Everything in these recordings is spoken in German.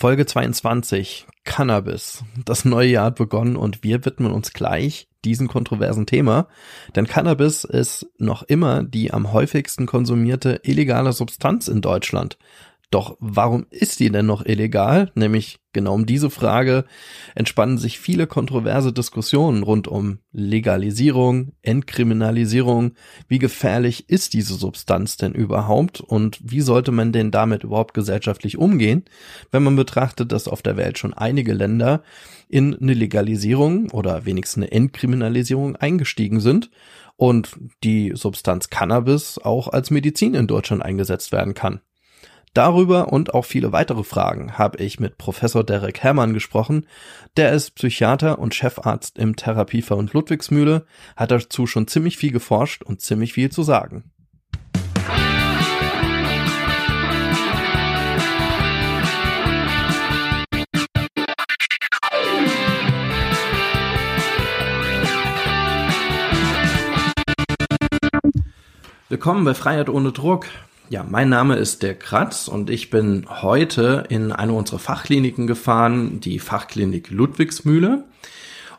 Folge 22, Cannabis. Das neue Jahr hat begonnen und wir widmen uns gleich diesem kontroversen Thema, denn Cannabis ist noch immer die am häufigsten konsumierte illegale Substanz in Deutschland. Doch warum ist die denn noch illegal? Nämlich genau um diese Frage entspannen sich viele kontroverse Diskussionen rund um Legalisierung, Entkriminalisierung. Wie gefährlich ist diese Substanz denn überhaupt? Und wie sollte man denn damit überhaupt gesellschaftlich umgehen, wenn man betrachtet, dass auf der Welt schon einige Länder in eine Legalisierung oder wenigstens eine Entkriminalisierung eingestiegen sind und die Substanz Cannabis auch als Medizin in Deutschland eingesetzt werden kann. Darüber und auch viele weitere Fragen habe ich mit Professor Derek Herrmann gesprochen. Der ist Psychiater und Chefarzt im Therapieverbund Ludwigsmühle, hat dazu schon ziemlich viel geforscht und ziemlich viel zu sagen. Willkommen bei Freiheit ohne Druck. Ja, mein Name ist der Kratz und ich bin heute in eine unserer Fachkliniken gefahren, die Fachklinik Ludwigsmühle.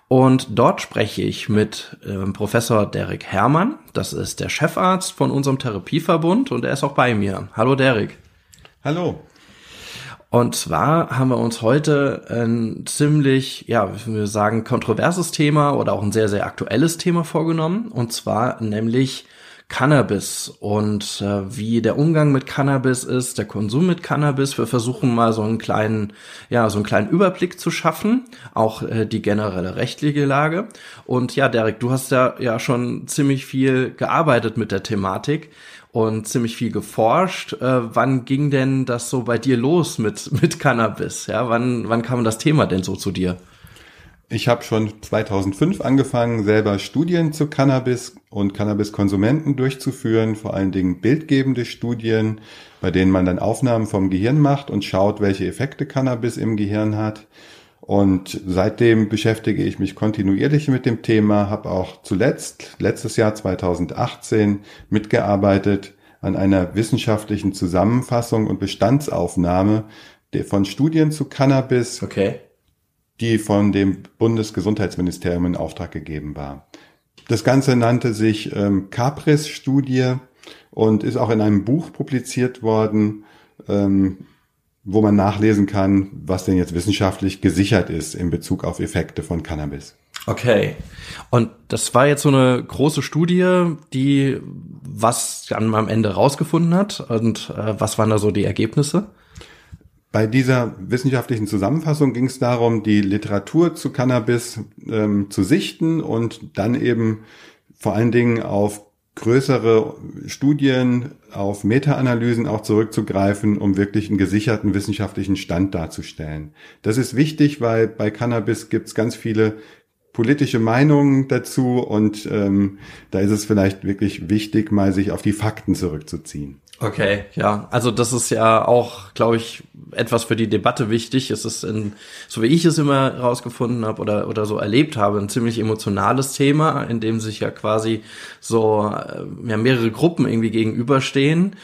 Und dort spreche ich mit äh, Professor Derek Herrmann. Das ist der Chefarzt von unserem Therapieverbund und er ist auch bei mir. Hallo Derek. Hallo. Und zwar haben wir uns heute ein ziemlich, ja, wie wir sagen, kontroverses Thema oder auch ein sehr, sehr aktuelles Thema vorgenommen. Und zwar nämlich Cannabis und äh, wie der Umgang mit Cannabis ist, der Konsum mit Cannabis. Wir versuchen mal so einen kleinen, ja, so einen kleinen Überblick zu schaffen, auch äh, die generelle rechtliche Lage. Und ja, Derek, du hast ja ja schon ziemlich viel gearbeitet mit der Thematik und ziemlich viel geforscht. Äh, wann ging denn das so bei dir los mit mit Cannabis? Ja, wann wann kam das Thema denn so zu dir? Ich habe schon 2005 angefangen, selber Studien zu Cannabis und Cannabiskonsumenten durchzuführen, vor allen Dingen bildgebende Studien, bei denen man dann Aufnahmen vom Gehirn macht und schaut, welche Effekte Cannabis im Gehirn hat. Und seitdem beschäftige ich mich kontinuierlich mit dem Thema, habe auch zuletzt, letztes Jahr 2018, mitgearbeitet an einer wissenschaftlichen Zusammenfassung und Bestandsaufnahme von Studien zu Cannabis. Okay die von dem Bundesgesundheitsministerium in Auftrag gegeben war. Das Ganze nannte sich ähm, Capris-Studie und ist auch in einem Buch publiziert worden, ähm, wo man nachlesen kann, was denn jetzt wissenschaftlich gesichert ist in Bezug auf Effekte von Cannabis. Okay. Und das war jetzt so eine große Studie, die was am Ende rausgefunden hat. Und äh, was waren da so die Ergebnisse? Bei dieser wissenschaftlichen Zusammenfassung ging es darum, die Literatur zu Cannabis ähm, zu sichten und dann eben vor allen Dingen auf größere Studien, auf Meta-Analysen auch zurückzugreifen, um wirklich einen gesicherten wissenschaftlichen Stand darzustellen. Das ist wichtig, weil bei Cannabis gibt es ganz viele politische Meinungen dazu und ähm, da ist es vielleicht wirklich wichtig, mal sich auf die Fakten zurückzuziehen. Okay, ja, also das ist ja auch, glaube ich, etwas für die Debatte wichtig. Es ist, in, so wie ich es immer herausgefunden habe oder oder so erlebt habe, ein ziemlich emotionales Thema, in dem sich ja quasi so äh, ja, mehrere Gruppen irgendwie gegenüberstehen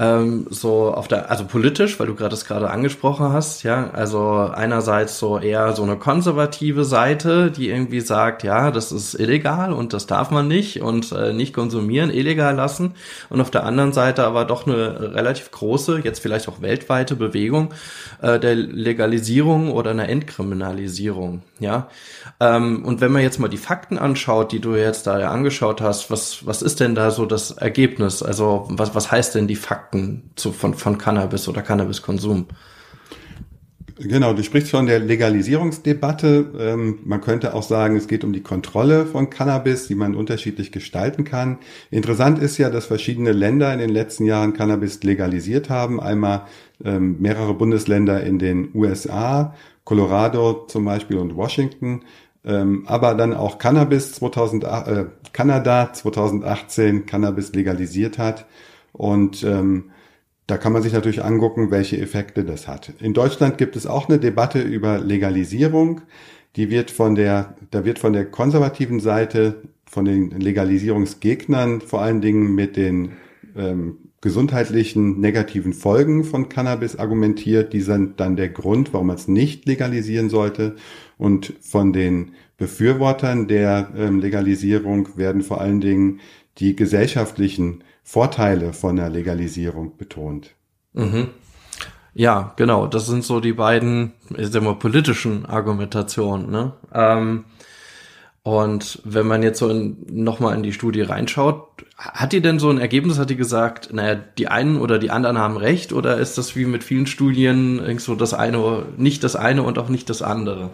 ähm, so auf der, also politisch, weil du gerade das gerade angesprochen hast, ja, also einerseits so eher so eine konservative Seite, die irgendwie sagt, ja, das ist illegal und das darf man nicht und äh, nicht konsumieren, illegal lassen. Und auf der anderen Seite aber doch eine relativ große, jetzt vielleicht auch weltweite Bewegung äh, der Legalisierung oder einer Entkriminalisierung, ja, ähm, und wenn man jetzt mal die Fakten anschaut, die du jetzt da ja angeschaut hast, was, was ist denn da so das Ergebnis? Also was, was heißt denn die Fakten zu, von, von Cannabis oder Cannabiskonsum? Genau, du sprichst von der Legalisierungsdebatte. Ähm, man könnte auch sagen, es geht um die Kontrolle von Cannabis, die man unterschiedlich gestalten kann. Interessant ist ja, dass verschiedene Länder in den letzten Jahren Cannabis legalisiert haben. Einmal ähm, mehrere Bundesländer in den USA, Colorado zum Beispiel und Washington. Ähm, aber dann auch Cannabis 2008, äh, Kanada 2018 Cannabis legalisiert hat. Und ähm, da kann man sich natürlich angucken, welche Effekte das hat. In Deutschland gibt es auch eine Debatte über Legalisierung. Die wird von der, da wird von der konservativen Seite, von den Legalisierungsgegnern vor allen Dingen mit den ähm, gesundheitlichen negativen Folgen von Cannabis argumentiert. Die sind dann der Grund, warum man es nicht legalisieren sollte. Und von den Befürwortern der ähm, Legalisierung werden vor allen Dingen die gesellschaftlichen Vorteile von der Legalisierung betont. Mhm. Ja, genau. Das sind so die beiden, ich sag mal, politischen Argumentationen. Ne? Ähm, und wenn man jetzt so nochmal in die Studie reinschaut, hat die denn so ein Ergebnis, hat die gesagt, naja, die einen oder die anderen haben recht, oder ist das wie mit vielen Studien so das eine, nicht das eine und auch nicht das andere?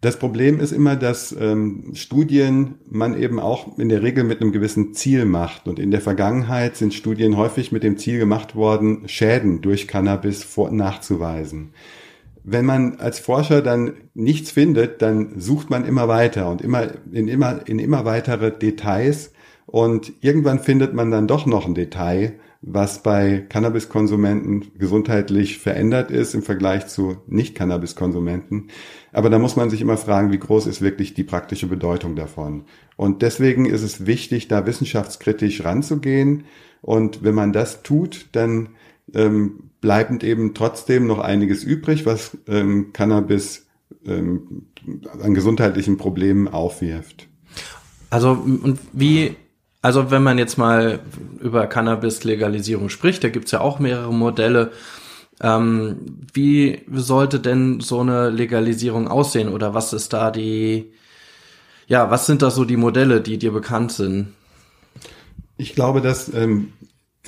Das Problem ist immer, dass ähm, Studien man eben auch in der Regel mit einem gewissen Ziel macht. Und in der Vergangenheit sind Studien häufig mit dem Ziel gemacht worden, Schäden durch Cannabis vor nachzuweisen. Wenn man als Forscher dann nichts findet, dann sucht man immer weiter und immer in immer in immer weitere Details und irgendwann findet man dann doch noch ein Detail, was bei Cannabiskonsumenten gesundheitlich verändert ist im Vergleich zu Nicht-Cannabiskonsumenten. Aber da muss man sich immer fragen, wie groß ist wirklich die praktische Bedeutung davon. Und deswegen ist es wichtig, da wissenschaftskritisch ranzugehen. Und wenn man das tut, dann ähm, bleibt eben trotzdem noch einiges übrig, was ähm, Cannabis ähm, an gesundheitlichen Problemen aufwirft. Also und wie also wenn man jetzt mal über Cannabis-Legalisierung spricht, da gibt's ja auch mehrere Modelle. Ähm, wie sollte denn so eine Legalisierung aussehen oder was ist da die, ja, was sind da so die Modelle, die dir bekannt sind? Ich glaube, dass ähm,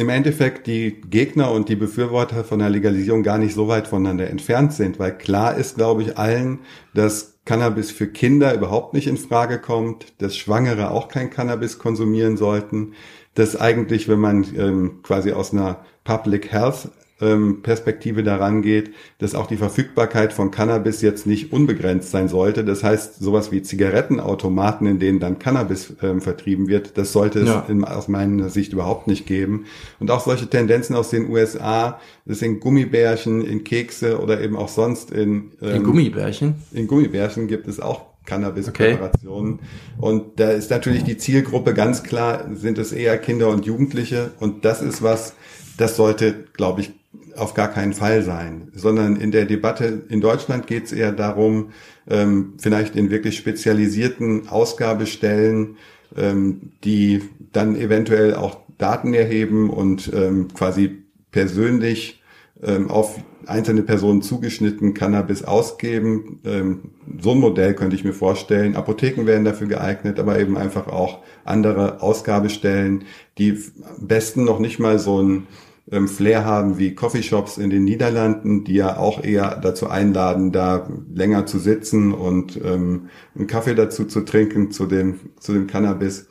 im Endeffekt die Gegner und die Befürworter von der Legalisierung gar nicht so weit voneinander entfernt sind, weil klar ist, glaube ich, allen, dass Cannabis für Kinder überhaupt nicht in Frage kommt, dass Schwangere auch kein Cannabis konsumieren sollten, dass eigentlich, wenn man ähm, quasi aus einer Public Health ähm, Perspektive daran geht, dass auch die Verfügbarkeit von Cannabis jetzt nicht unbegrenzt sein sollte. Das heißt, sowas wie Zigarettenautomaten, in denen dann Cannabis ähm, vertrieben wird, das sollte ja. es in, aus meiner Sicht überhaupt nicht geben. Und auch solche Tendenzen aus den USA, das sind Gummibärchen in Kekse oder eben auch sonst in, ähm, in Gummibärchen. In Gummibärchen gibt es auch Cannabis-Präparationen. Okay. Und da ist natürlich die Zielgruppe ganz klar, sind es eher Kinder und Jugendliche. Und das ist was, das sollte, glaube ich, auf gar keinen Fall sein, sondern in der Debatte in Deutschland geht es eher darum, ähm, vielleicht in wirklich spezialisierten Ausgabestellen, ähm, die dann eventuell auch Daten erheben und ähm, quasi persönlich ähm, auf einzelne Personen zugeschnitten Cannabis ausgeben. Ähm, so ein Modell könnte ich mir vorstellen. Apotheken wären dafür geeignet, aber eben einfach auch andere Ausgabestellen, die am besten noch nicht mal so ein ähm, Flair haben wie Coffeeshops in den Niederlanden, die ja auch eher dazu einladen, da länger zu sitzen und ähm, einen Kaffee dazu zu trinken zu dem, zu dem Cannabis.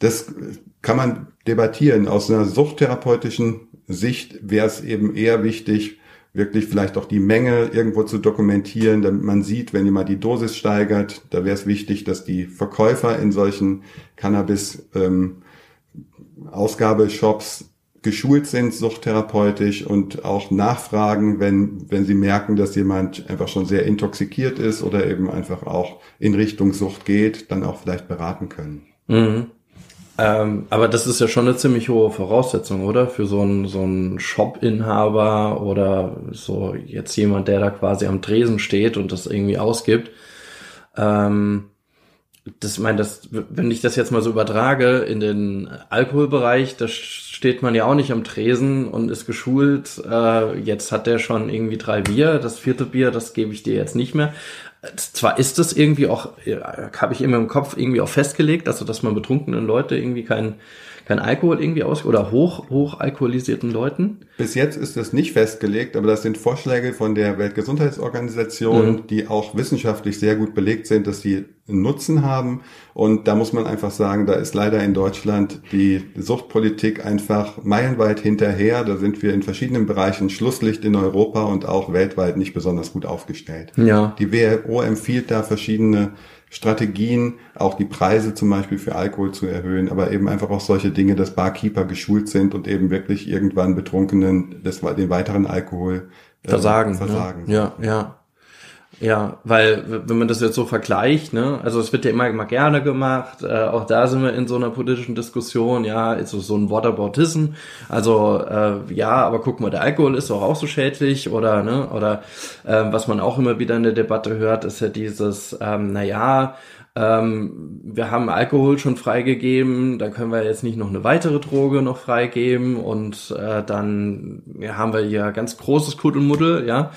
Das kann man debattieren. Aus einer suchttherapeutischen Sicht wäre es eben eher wichtig, wirklich vielleicht auch die Menge irgendwo zu dokumentieren, damit man sieht, wenn jemand die Dosis steigert. Da wäre es wichtig, dass die Verkäufer in solchen Cannabis ähm, Ausgabeshops geschult sind, suchttherapeutisch und auch nachfragen, wenn, wenn sie merken, dass jemand einfach schon sehr intoxikiert ist oder eben einfach auch in Richtung Sucht geht, dann auch vielleicht beraten können. Mhm. Ähm, aber das ist ja schon eine ziemlich hohe Voraussetzung, oder? Für so einen, so einen Shop-Inhaber oder so jetzt jemand, der da quasi am Tresen steht und das irgendwie ausgibt. Ähm, das meine, das, wenn ich das jetzt mal so übertrage in den Alkoholbereich, da steht man ja auch nicht am Tresen und ist geschult. Äh, jetzt hat der schon irgendwie drei Bier, das vierte Bier, das gebe ich dir jetzt nicht mehr. Zwar ist das irgendwie auch, habe ich immer im Kopf irgendwie auch festgelegt, also dass man betrunkenen Leute irgendwie kein kein Alkohol irgendwie aus oder hoch, hoch alkoholisierten Leuten? Bis jetzt ist das nicht festgelegt, aber das sind Vorschläge von der Weltgesundheitsorganisation, mhm. die auch wissenschaftlich sehr gut belegt sind, dass sie Nutzen haben. Und da muss man einfach sagen, da ist leider in Deutschland die Suchtpolitik einfach meilenweit hinterher. Da sind wir in verschiedenen Bereichen Schlusslicht in Europa und auch weltweit nicht besonders gut aufgestellt. Ja. Die WHO empfiehlt da verschiedene Strategien, auch die Preise zum Beispiel für Alkohol zu erhöhen, aber eben einfach auch solche Dinge, dass Barkeeper geschult sind und eben wirklich irgendwann Betrunkenen das, den weiteren Alkohol äh, versagen. versagen. Ja, ja. ja. Ja, weil wenn man das jetzt so vergleicht, ne, also es wird ja immer, immer gerne gemacht, äh, auch da sind wir in so einer politischen Diskussion, ja, ist so, ein Whataboutism, also äh, ja, aber guck mal, der Alkohol ist doch auch so schädlich oder, ne, oder äh, was man auch immer wieder in der Debatte hört, ist ja dieses, ähm, naja, ähm, wir haben Alkohol schon freigegeben, da können wir jetzt nicht noch eine weitere Droge noch freigeben und äh, dann ja, haben wir hier ganz großes Kuddelmuddel, ja.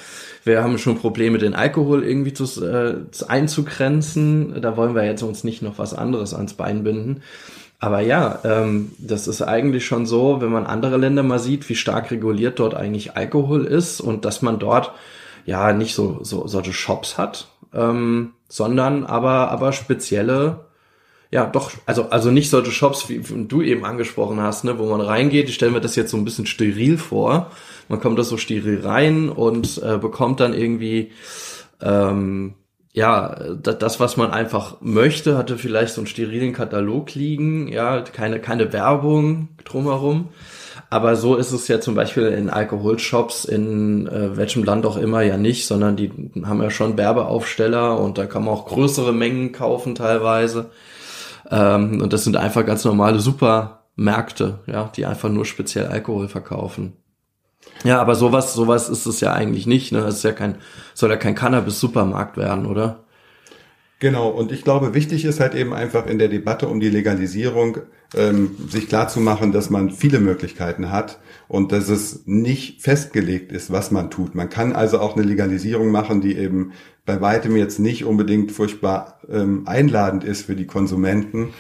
Wir haben schon Probleme, den Alkohol irgendwie zu, äh, einzugrenzen. Da wollen wir jetzt uns nicht noch was anderes ans Bein binden. Aber ja, ähm, das ist eigentlich schon so, wenn man andere Länder mal sieht, wie stark reguliert dort eigentlich Alkohol ist und dass man dort ja nicht so, so solche Shops hat, ähm, sondern aber, aber spezielle, ja, doch, also, also nicht solche Shops, wie, du eben angesprochen hast, ne, wo man reingeht. Ich stelle mir das jetzt so ein bisschen steril vor. Man kommt da so steril rein und äh, bekommt dann irgendwie, ähm, ja, das, was man einfach möchte, hatte vielleicht so einen sterilen Katalog liegen, ja, keine, keine Werbung drumherum. Aber so ist es ja zum Beispiel in Alkoholshops in äh, welchem Land auch immer ja nicht, sondern die haben ja schon Werbeaufsteller und da kann man auch größere Mengen kaufen teilweise. Ähm, und das sind einfach ganz normale Supermärkte, ja, die einfach nur speziell Alkohol verkaufen. Ja, aber sowas, sowas ist es ja eigentlich nicht. Ne? Es ist ja kein, soll ja kein Cannabis-Supermarkt werden, oder? Genau, und ich glaube, wichtig ist halt eben einfach in der Debatte um die Legalisierung, ähm, sich klarzumachen, dass man viele Möglichkeiten hat und dass es nicht festgelegt ist, was man tut. Man kann also auch eine Legalisierung machen, die eben bei weitem jetzt nicht unbedingt furchtbar ähm, einladend ist für die Konsumenten.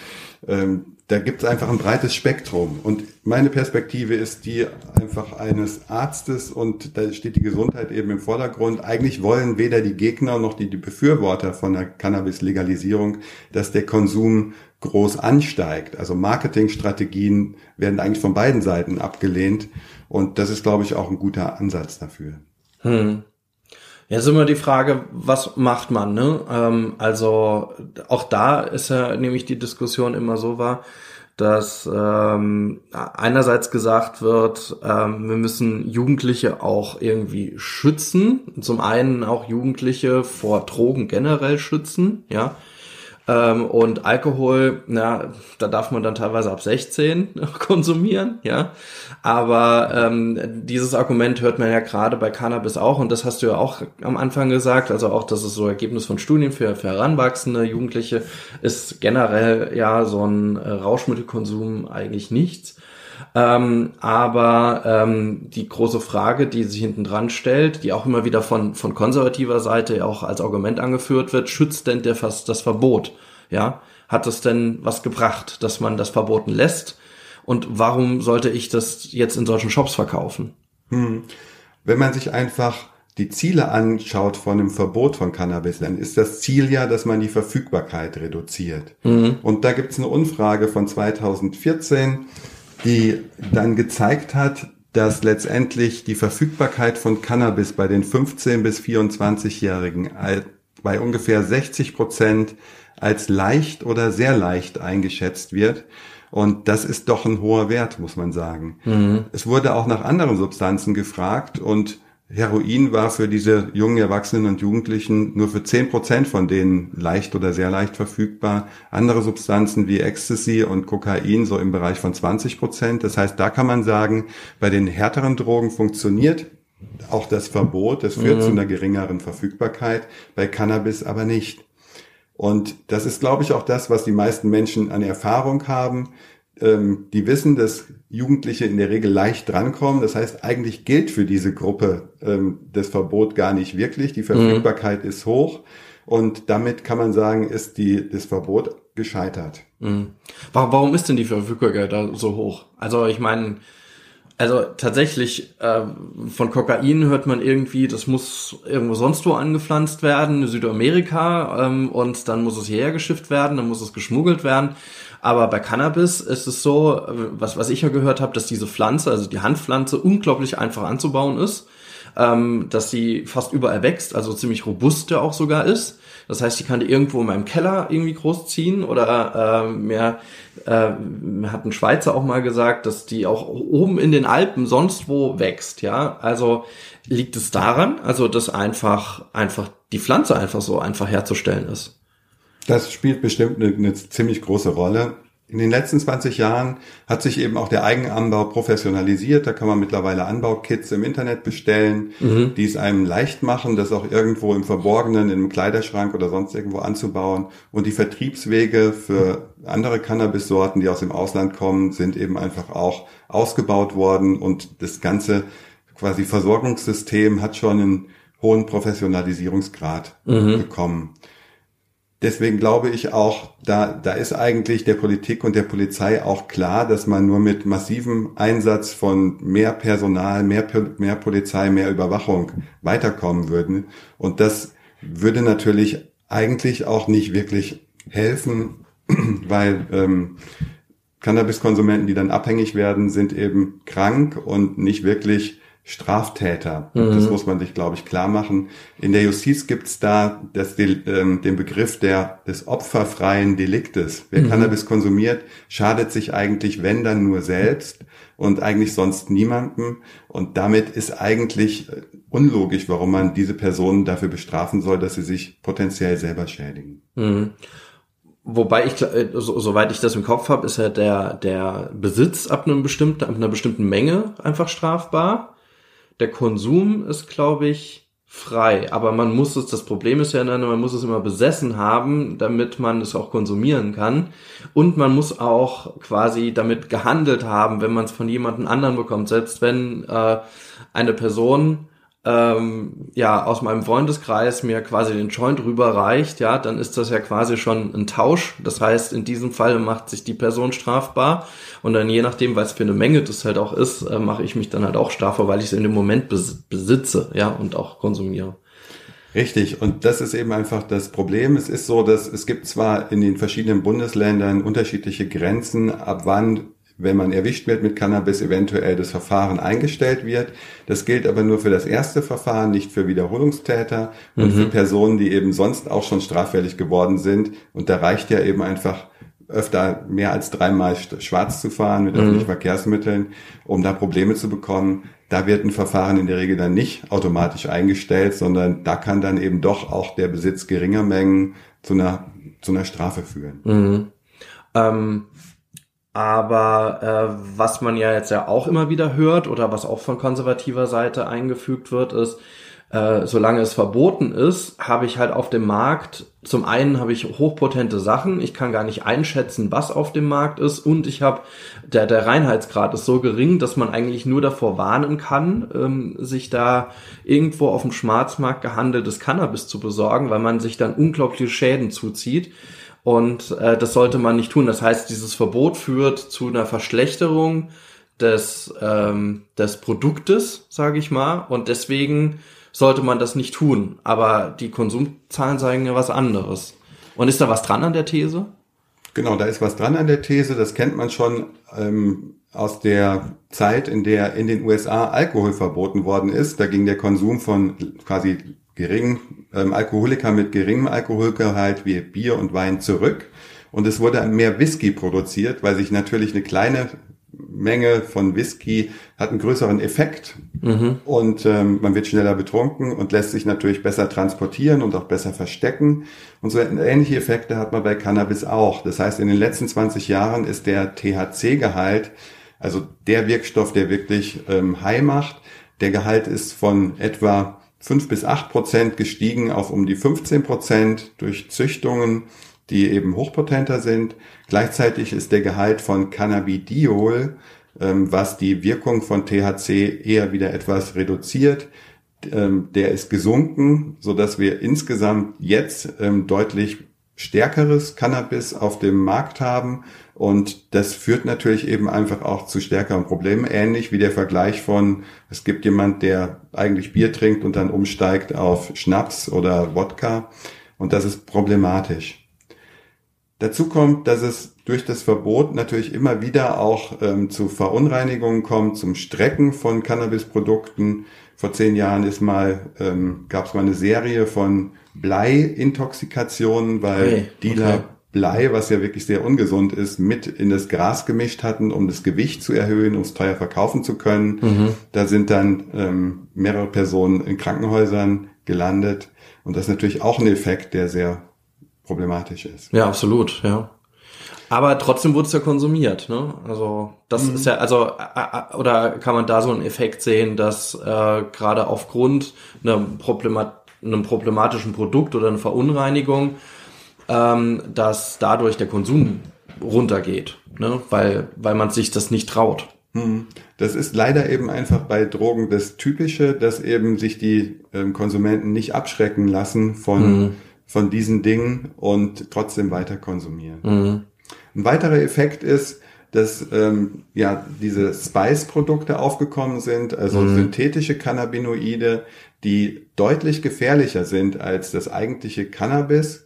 Ähm, da gibt es einfach ein breites Spektrum. Und meine Perspektive ist die einfach eines Arztes und da steht die Gesundheit eben im Vordergrund. Eigentlich wollen weder die Gegner noch die, die Befürworter von der Cannabis-Legalisierung, dass der Konsum groß ansteigt. Also Marketingstrategien werden eigentlich von beiden Seiten abgelehnt. Und das ist, glaube ich, auch ein guter Ansatz dafür. Hm. Jetzt immer die Frage, was macht man? Ne? Ähm, also auch da ist ja nämlich die Diskussion immer so war, dass ähm, einerseits gesagt wird, ähm, wir müssen Jugendliche auch irgendwie schützen. Zum einen auch Jugendliche vor Drogen generell schützen, ja. Ähm, und Alkohol, na, da darf man dann teilweise ab 16 konsumieren, ja. Aber ähm, dieses Argument hört man ja gerade bei Cannabis auch, und das hast du ja auch am Anfang gesagt, also auch, das ist so Ergebnis von Studien für, für heranwachsende Jugendliche, ist generell ja so ein äh, Rauschmittelkonsum eigentlich nichts. Ähm, aber ähm, die große Frage, die sich hinten dran stellt, die auch immer wieder von, von konservativer Seite auch als Argument angeführt wird, schützt denn der fast das Verbot? Ja, hat es denn was gebracht, dass man das verboten lässt? Und warum sollte ich das jetzt in solchen Shops verkaufen? Hm. Wenn man sich einfach die Ziele anschaut von dem Verbot von Cannabis, dann ist das Ziel ja, dass man die Verfügbarkeit reduziert. Mhm. Und da gibt es eine Umfrage von 2014, die dann gezeigt hat, dass letztendlich die Verfügbarkeit von Cannabis bei den 15 bis 24-Jährigen bei ungefähr 60 Prozent als leicht oder sehr leicht eingeschätzt wird. Und das ist doch ein hoher Wert, muss man sagen. Mhm. Es wurde auch nach anderen Substanzen gefragt und Heroin war für diese jungen Erwachsenen und Jugendlichen nur für zehn Prozent von denen leicht oder sehr leicht verfügbar. Andere Substanzen wie Ecstasy und Kokain so im Bereich von 20 Prozent. Das heißt, da kann man sagen, bei den härteren Drogen funktioniert auch das Verbot. Das führt mhm. zu einer geringeren Verfügbarkeit. Bei Cannabis aber nicht. Und das ist, glaube ich, auch das, was die meisten Menschen an Erfahrung haben ähm, die wissen, dass Jugendliche in der Regel leicht drankommen. Das heißt, eigentlich gilt für diese Gruppe ähm, das Verbot gar nicht wirklich. Die Verfügbarkeit mhm. ist hoch. Und damit kann man sagen, ist die, das Verbot gescheitert. Mhm. Warum ist denn die Verfügbarkeit da so hoch? Also ich meine, also tatsächlich, äh, von Kokain hört man irgendwie, das muss irgendwo sonst wo angepflanzt werden, in Südamerika, ähm, und dann muss es hierher geschifft werden, dann muss es geschmuggelt werden. Aber bei Cannabis ist es so, was, was ich ja gehört habe, dass diese Pflanze, also die Handpflanze, unglaublich einfach anzubauen ist. ähm, dass sie fast überall wächst, also ziemlich robuste auch sogar ist. Das heißt, ich kann die irgendwo in meinem Keller irgendwie großziehen oder äh, mehr, äh, hat ein Schweizer auch mal gesagt, dass die auch oben in den Alpen sonst wo wächst, ja. Also liegt es daran, also dass einfach, einfach die Pflanze einfach so einfach herzustellen ist. Das spielt bestimmt eine, eine ziemlich große Rolle. In den letzten 20 Jahren hat sich eben auch der Eigenanbau professionalisiert. Da kann man mittlerweile Anbaukits im Internet bestellen, mhm. die es einem leicht machen, das auch irgendwo im Verborgenen, im Kleiderschrank oder sonst irgendwo anzubauen. Und die Vertriebswege für andere Cannabis-Sorten, die aus dem Ausland kommen, sind eben einfach auch ausgebaut worden. Und das ganze quasi Versorgungssystem hat schon einen hohen Professionalisierungsgrad mhm. bekommen. Deswegen glaube ich auch, da, da ist eigentlich der Politik und der Polizei auch klar, dass man nur mit massivem Einsatz von mehr Personal, mehr, mehr Polizei, mehr Überwachung weiterkommen würden. Und das würde natürlich eigentlich auch nicht wirklich helfen, weil ähm, Cannabiskonsumenten, die dann abhängig werden, sind eben krank und nicht wirklich Straftäter. Mhm. Das muss man sich, glaube ich, klar machen. In der Justiz gibt es da das, ähm, den Begriff der, des opferfreien Deliktes. Wer mhm. Cannabis konsumiert, schadet sich eigentlich, wenn dann nur selbst und eigentlich sonst niemandem. Und damit ist eigentlich äh, unlogisch, warum man diese Personen dafür bestrafen soll, dass sie sich potenziell selber schädigen. Mhm. Wobei ich, äh, so, soweit ich das im Kopf habe, ist ja der, der Besitz ab, einem bestimmten, ab einer bestimmten Menge einfach strafbar der Konsum ist, glaube ich, frei. Aber man muss es, das Problem ist ja, man muss es immer besessen haben, damit man es auch konsumieren kann. Und man muss auch quasi damit gehandelt haben, wenn man es von jemandem anderen bekommt. Selbst wenn äh, eine Person ähm, ja aus meinem Freundeskreis mir quasi den Joint rüberreicht, ja, dann ist das ja quasi schon ein Tausch. Das heißt, in diesem Fall macht sich die Person strafbar und dann je nachdem, was für eine Menge das halt auch ist, äh, mache ich mich dann halt auch strafbar, weil ich es in dem Moment bes besitze, ja, und auch konsumiere. Richtig. Und das ist eben einfach das Problem. Es ist so, dass es gibt zwar in den verschiedenen Bundesländern unterschiedliche Grenzen, ab wann wenn man erwischt wird mit Cannabis, eventuell das Verfahren eingestellt wird. Das gilt aber nur für das erste Verfahren, nicht für Wiederholungstäter und mhm. für Personen, die eben sonst auch schon straffällig geworden sind. Und da reicht ja eben einfach öfter mehr als dreimal schwarz zu fahren mit öffentlichen mhm. Verkehrsmitteln, um da Probleme zu bekommen. Da wird ein Verfahren in der Regel dann nicht automatisch eingestellt, sondern da kann dann eben doch auch der Besitz geringer Mengen zu einer, zu einer Strafe führen. Mhm. Ähm aber äh, was man ja jetzt ja auch immer wieder hört oder was auch von konservativer Seite eingefügt wird, ist, äh, solange es verboten ist, habe ich halt auf dem Markt, zum einen habe ich hochpotente Sachen, ich kann gar nicht einschätzen, was auf dem Markt ist und ich habe, der, der Reinheitsgrad ist so gering, dass man eigentlich nur davor warnen kann, ähm, sich da irgendwo auf dem Schwarzmarkt gehandeltes Cannabis zu besorgen, weil man sich dann unglaubliche Schäden zuzieht. Und äh, das sollte man nicht tun. Das heißt, dieses Verbot führt zu einer Verschlechterung des, ähm, des Produktes, sage ich mal. Und deswegen sollte man das nicht tun. Aber die Konsumzahlen zeigen ja was anderes. Und ist da was dran an der These? Genau, da ist was dran an der These. Das kennt man schon ähm, aus der Zeit, in der in den USA Alkohol verboten worden ist. Da ging der Konsum von quasi geringen ähm, Alkoholiker mit geringem Alkoholgehalt wie Bier und Wein zurück. Und es wurde mehr Whisky produziert, weil sich natürlich eine kleine Menge von Whisky hat einen größeren Effekt mhm. und ähm, man wird schneller betrunken und lässt sich natürlich besser transportieren und auch besser verstecken. Und so ähnliche Effekte hat man bei Cannabis auch. Das heißt, in den letzten 20 Jahren ist der THC-Gehalt, also der Wirkstoff, der wirklich ähm, high macht, der Gehalt ist von etwa 5 bis 8 Prozent gestiegen auf um die 15 Prozent durch Züchtungen, die eben hochpotenter sind. Gleichzeitig ist der Gehalt von Cannabidiol, ähm, was die Wirkung von THC eher wieder etwas reduziert, ähm, der ist gesunken, so dass wir insgesamt jetzt ähm, deutlich stärkeres Cannabis auf dem Markt haben und das führt natürlich eben einfach auch zu stärkeren Problemen, ähnlich wie der Vergleich von, es gibt jemand, der eigentlich Bier trinkt und dann umsteigt auf Schnaps oder Wodka. Und das ist problematisch. Dazu kommt, dass es durch das Verbot natürlich immer wieder auch ähm, zu Verunreinigungen kommt, zum Strecken von Cannabisprodukten, vor zehn Jahren ist mal, ähm, gab es mal eine Serie von Blei-Intoxikationen, weil Hey, Dealer okay. Blei, was ja wirklich sehr ungesund ist, mit in das Gras gemischt hatten, um das Gewicht zu erhöhen, um es teuer verkaufen zu können. Mhm. Da sind dann ähm, mehrere Personen in Krankenhäusern gelandet. Und das ist natürlich auch ein Effekt, der sehr problematisch ist. Ja, absolut, ja. Aber trotzdem wurde es ja konsumiert, ne? Also das ist ja, also oder kann man da so einen Effekt sehen, dass äh, gerade aufgrund einer Problemat einem problematischen Produkt oder einer Verunreinigung, ähm, dass dadurch der Konsum runtergeht, ne? Weil weil man sich das nicht traut. Hm. Das ist leider eben einfach bei Drogen das Typische, dass eben sich die ähm, Konsumenten nicht abschrecken lassen von, Mhm. von diesen Dingen und trotzdem weiter konsumieren. Mhm. Ein weiterer Effekt ist, dass ähm, ja diese Spice-Produkte aufgekommen sind, also Mhm. synthetische Cannabinoide, die deutlich gefährlicher sind als das eigentliche Cannabis.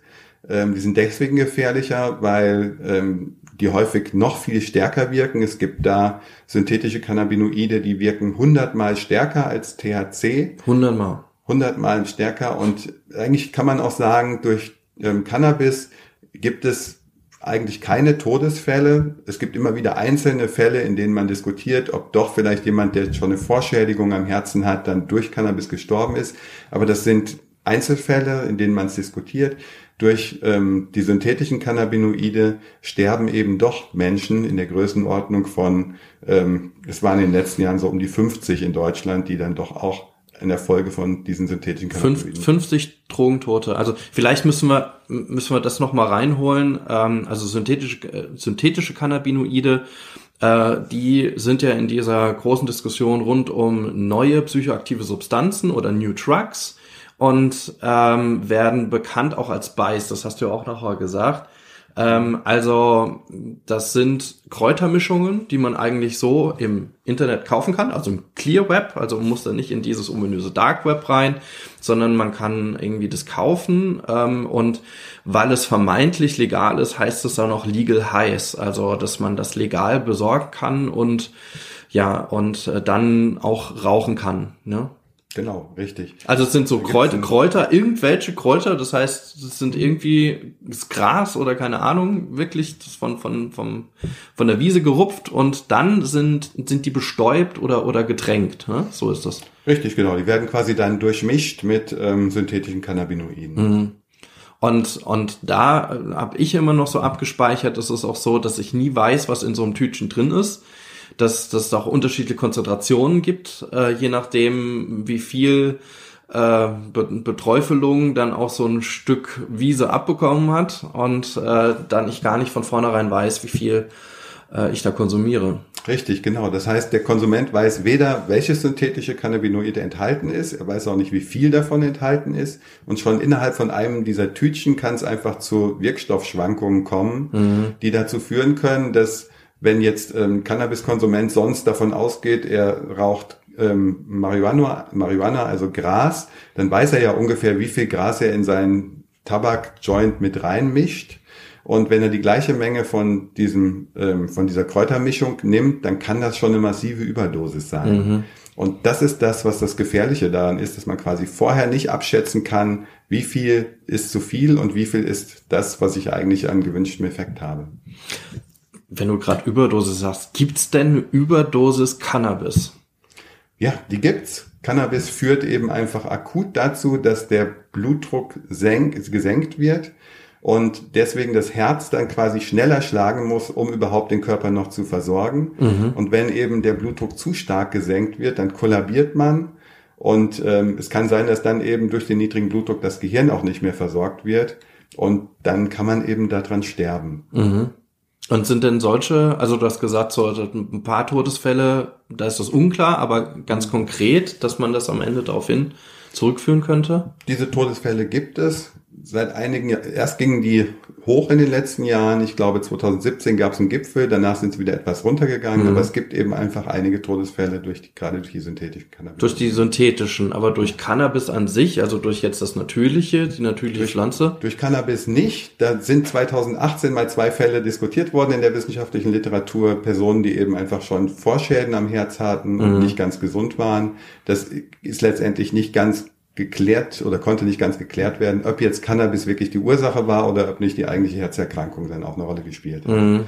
Ähm, die sind deswegen gefährlicher, weil ähm, die häufig noch viel stärker wirken. Es gibt da synthetische Cannabinoide, die wirken hundertmal stärker als THC Hundertmal. hundertmal stärker und eigentlich kann man auch sagen, durch ähm, Cannabis gibt es eigentlich keine Todesfälle. Es gibt immer wieder einzelne Fälle, in denen man diskutiert, ob doch vielleicht jemand, der schon eine Vorschädigung am Herzen hat, dann durch Cannabis gestorben ist. Aber das sind Einzelfälle, in denen man es diskutiert. Durch ähm, die synthetischen Cannabinoide sterben eben doch Menschen in der Größenordnung von, ähm, es waren in den letzten Jahren so um die 50 in Deutschland, die dann doch auch in der Folge von diesen synthetischen Cannabinoiden. 50 Drogentote. Also vielleicht müssen wir müssen wir das noch mal reinholen. Ähm, also synthetische äh, synthetische Cannabinoide, äh, die sind ja in dieser großen Diskussion rund um neue psychoaktive Substanzen oder New Drugs und ähm, werden bekannt auch als Bice. Das hast du ja auch nachher gesagt. Ähm, also das sind Kräutermischungen, die man eigentlich so im Internet kaufen kann, also im Clear Web, also man muss da nicht in dieses ominöse Dark Web rein, sondern man kann irgendwie das kaufen ähm, und weil es vermeintlich legal ist, heißt es dann auch Legal Highs, also dass man das legal besorgen kann und ja und äh, dann auch rauchen kann. Ne? Genau, richtig. Also es sind so Kräuter, Kräuter, irgendwelche Kräuter, das heißt, es sind irgendwie das Gras oder keine Ahnung, wirklich das von, von, vom, von der Wiese gerupft und dann sind, sind die bestäubt oder, oder getränkt. Ne? So ist das. Richtig, genau. Die werden quasi dann durchmischt mit ähm, synthetischen Cannabinoiden. Mhm. Und, und da habe ich immer noch so abgespeichert, es ist auch so, dass ich nie weiß, was in so einem Tütchen drin ist. Dass, dass es auch unterschiedliche Konzentrationen gibt, äh, je nachdem, wie viel äh, Be Beträufelung dann auch so ein Stück Wiese abbekommen hat und äh, dann ich gar nicht von vornherein weiß, wie viel äh, ich da konsumiere. Richtig, genau. Das heißt, der Konsument weiß weder, welches synthetische Cannabinoide enthalten ist, er weiß auch nicht, wie viel davon enthalten ist. Und schon innerhalb von einem dieser Tütchen kann es einfach zu Wirkstoffschwankungen kommen, die dazu führen können, dass wenn jetzt ähm, Cannabiskonsument sonst davon ausgeht, er raucht ähm, Marihuana, Marihuana, also Gras, dann weiß er ja ungefähr, wie viel Gras er in seinen Tabakjoint mit reinmischt. Und wenn er die gleiche Menge von diesem, ähm, von dieser Kräutermischung nimmt, dann kann das schon eine massive Überdosis sein. Und das ist das, was das Gefährliche daran ist, dass man quasi vorher nicht abschätzen kann, wie viel ist zu viel und wie viel ist das, was ich eigentlich an gewünschtem Effekt habe. Wenn du gerade Überdosis sagst, gibt's denn eine Überdosis Cannabis? Ja, die gibt's. Cannabis führt eben einfach akut dazu, dass der Blutdruck senk, gesenkt wird und deswegen das Herz dann quasi schneller schlagen muss, um überhaupt den Körper noch zu versorgen. Und wenn eben der Blutdruck zu stark gesenkt wird, dann kollabiert man und ähm, es kann sein, dass dann eben durch den niedrigen Blutdruck das Gehirn auch nicht mehr versorgt wird und dann kann man eben daran sterben. Mhm. Und sind denn solche, also du hast gesagt, so ein paar Todesfälle, da ist das unklar, aber ganz konkret, dass man das am Ende darauf hin zurückführen könnte? Diese Todesfälle gibt es. Seit einigen Jahren, erst gingen die hoch in den letzten Jahren. Ich glaube, 2017 gab es einen Gipfel, danach sind sie wieder etwas runtergegangen, mhm. aber es gibt eben einfach einige Todesfälle durch die, gerade durch die synthetischen Cannabis. Durch die synthetischen, aber durch Cannabis an sich, also durch jetzt das natürliche, die natürliche durch, Pflanze? Durch Cannabis nicht. Da sind 2018 mal zwei Fälle diskutiert worden in der wissenschaftlichen Literatur. Personen, die eben einfach schon Vorschäden am Herz hatten mhm. und nicht ganz gesund waren. Das ist letztendlich nicht ganz geklärt oder konnte nicht ganz geklärt werden, ob jetzt Cannabis wirklich die Ursache war oder ob nicht die eigentliche Herzerkrankung dann auch eine Rolle gespielt hat. Mhm.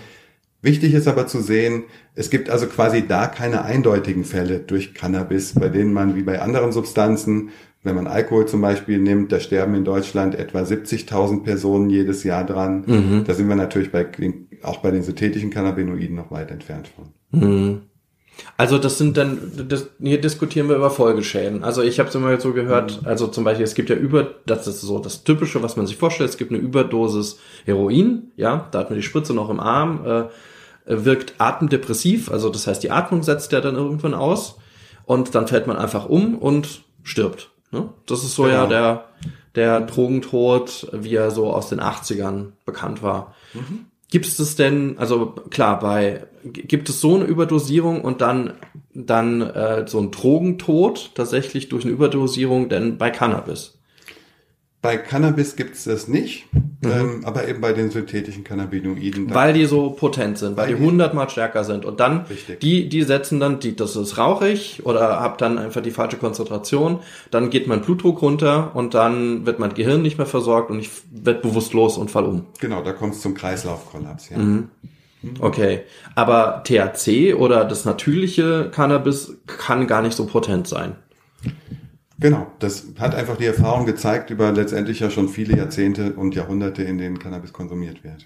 Wichtig ist aber zu sehen, es gibt also quasi da keine eindeutigen Fälle durch Cannabis, bei denen man wie bei anderen Substanzen, wenn man Alkohol zum Beispiel nimmt, da sterben in Deutschland etwa 70.000 Personen jedes Jahr dran. Mhm. Da sind wir natürlich bei, auch bei den synthetischen Cannabinoiden noch weit entfernt von. Mhm. Also das sind dann, das, hier diskutieren wir über Folgeschäden. Also ich habe es immer so gehört, mhm. also zum Beispiel, es gibt ja über, das ist so das Typische, was man sich vorstellt, es gibt eine Überdosis Heroin, ja, da hat man die Spritze noch im Arm, äh, wirkt atemdepressiv, also das heißt, die Atmung setzt ja dann irgendwann aus und dann fällt man einfach um und stirbt. Ne? Das ist so genau. ja der, der Drogentod, wie er so aus den 80ern bekannt war. Mhm. Gibt es denn, also klar, bei gibt es so eine Überdosierung und dann dann äh, so ein Drogentod tatsächlich durch eine Überdosierung denn bei Cannabis? Bei Cannabis gibt es das nicht, mhm. ähm, aber eben bei den synthetischen Cannabinoiden. Weil die so potent sind, weil, weil die hundertmal stärker sind. Und dann, richtig. die, die setzen dann, die, das ist rauchig oder habt dann einfach die falsche Konzentration, dann geht mein Blutdruck runter und dann wird mein Gehirn nicht mehr versorgt und ich werde bewusstlos und fall um. Genau, da kommt es zum Kreislaufkollaps, ja. Mhm. Okay, aber THC oder das natürliche Cannabis kann gar nicht so potent sein. Genau, das hat einfach die Erfahrung gezeigt über letztendlich ja schon viele Jahrzehnte und Jahrhunderte, in denen Cannabis konsumiert wird.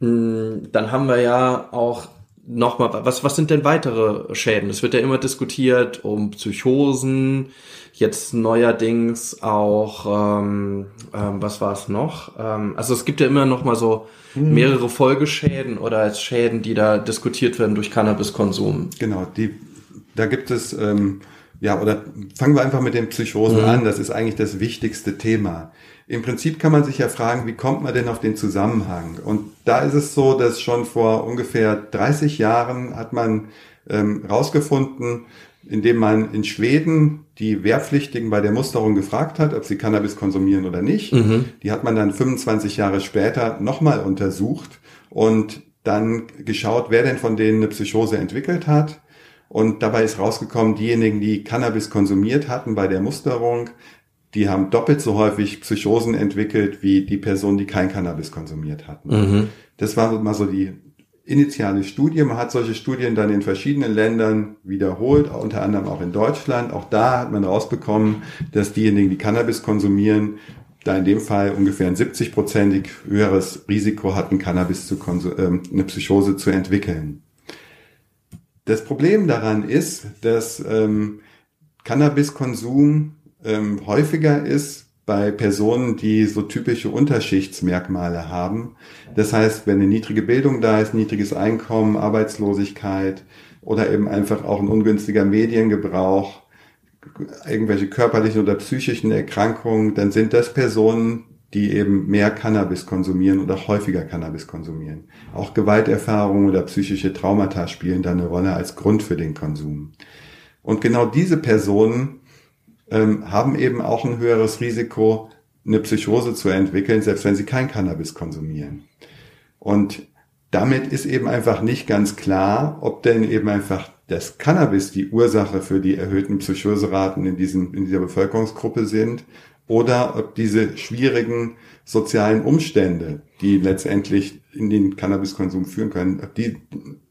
Mm, dann haben wir ja auch nochmal, was, was sind denn weitere Schäden? Es wird ja immer diskutiert um Psychosen, jetzt neuerdings auch, ähm, ähm, was war es noch? Ähm, also es gibt ja immer noch mal so hm. mehrere Folgeschäden oder als Schäden, die da diskutiert werden durch Cannabiskonsum. Genau, die, da gibt es ähm, ja, oder fangen wir einfach mit den Psychosen mhm. an. Das ist eigentlich das wichtigste Thema. Im Prinzip kann man sich ja fragen, wie kommt man denn auf den Zusammenhang? Und da ist es so, dass schon vor ungefähr 30 Jahren hat man ähm, rausgefunden, indem man in Schweden die Wehrpflichtigen bei der Musterung gefragt hat, ob sie Cannabis konsumieren oder nicht. Mhm. Die hat man dann 25 Jahre später nochmal untersucht und dann geschaut, wer denn von denen eine Psychose entwickelt hat. Und dabei ist rausgekommen, diejenigen, die Cannabis konsumiert hatten bei der Musterung, die haben doppelt so häufig Psychosen entwickelt wie die Personen, die kein Cannabis konsumiert hatten. Mhm. Das war mal so die initiale Studie. Man hat solche Studien dann in verschiedenen Ländern wiederholt, unter anderem auch in Deutschland. Auch da hat man rausbekommen, dass diejenigen, die Cannabis konsumieren, da in dem Fall ungefähr ein 70-prozentig höheres Risiko hatten, Cannabis zu äh, eine Psychose zu entwickeln. Das Problem daran ist, dass ähm, Cannabiskonsum ähm, häufiger ist bei Personen, die so typische Unterschichtsmerkmale haben. Das heißt, wenn eine niedrige Bildung da ist, niedriges Einkommen, Arbeitslosigkeit oder eben einfach auch ein ungünstiger Mediengebrauch, irgendwelche körperlichen oder psychischen Erkrankungen, dann sind das Personen, die eben mehr Cannabis konsumieren oder häufiger Cannabis konsumieren. Auch Gewalterfahrungen oder psychische Traumata spielen da eine Rolle als Grund für den Konsum. Und genau diese Personen ähm, haben eben auch ein höheres Risiko, eine Psychose zu entwickeln, selbst wenn sie kein Cannabis konsumieren. Und damit ist eben einfach nicht ganz klar, ob denn eben einfach das Cannabis die Ursache für die erhöhten Psychoseraten in, diesem, in dieser Bevölkerungsgruppe sind oder ob diese schwierigen sozialen Umstände, die letztendlich in den Cannabiskonsum führen können, ob die,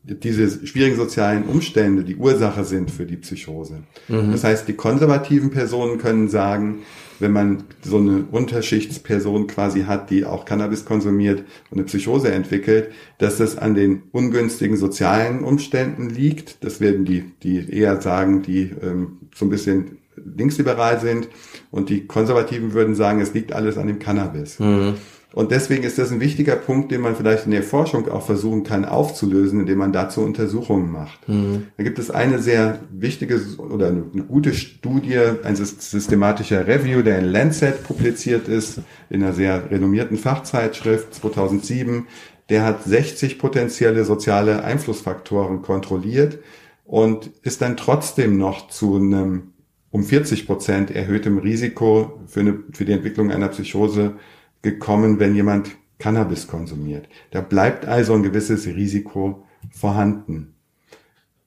diese schwierigen sozialen Umstände die Ursache sind für die Psychose. Mhm. Das heißt, die konservativen Personen können sagen, wenn man so eine Unterschichtsperson quasi hat, die auch Cannabis konsumiert und eine Psychose entwickelt, dass das an den ungünstigen sozialen Umständen liegt. Das werden die, die eher sagen, die ähm, so ein bisschen linksliberal sind und die Konservativen würden sagen, es liegt alles an dem Cannabis. Mhm. Und deswegen ist das ein wichtiger Punkt, den man vielleicht in der Forschung auch versuchen kann aufzulösen, indem man dazu Untersuchungen macht. Mhm. Da gibt es eine sehr wichtige oder eine, gute Studie, ein systematischer Review, der in Lancet publiziert ist, in einer sehr renommierten Fachzeitschrift 2007. Der hat 60 potenzielle soziale Einflussfaktoren kontrolliert und ist dann trotzdem noch zu einem um 40 Prozent erhöhtem Risiko für, eine, für die Entwicklung einer Psychose gekommen, wenn jemand Cannabis konsumiert. Da bleibt also ein gewisses Risiko vorhanden.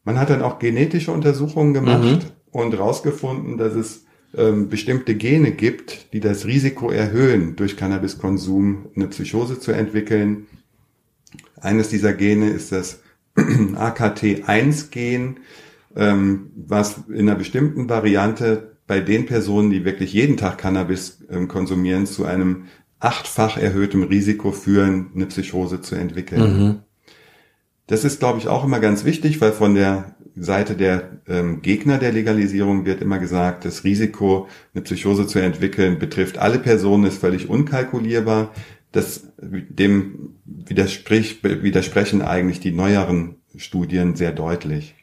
Man hat dann auch genetische Untersuchungen gemacht mhm. und herausgefunden, dass es ähm, bestimmte Gene gibt, die das Risiko erhöhen, durch Cannabiskonsum eine Psychose zu entwickeln. Eines dieser Gene ist das AKT1-Gen, ähm, was in einer bestimmten Variante bei den Personen, die wirklich jeden Tag Cannabis ähm, konsumieren, zu einem achtfach erhöhtem Risiko führen, eine Psychose zu entwickeln. Mhm. Das ist, glaube ich, auch immer ganz wichtig, weil von der Seite der ähm, Gegner der Legalisierung wird immer gesagt, das Risiko, eine Psychose zu entwickeln, betrifft alle Personen, ist völlig unkalkulierbar. Das, dem widerspricht, widersprechen eigentlich die neueren Studien sehr deutlich.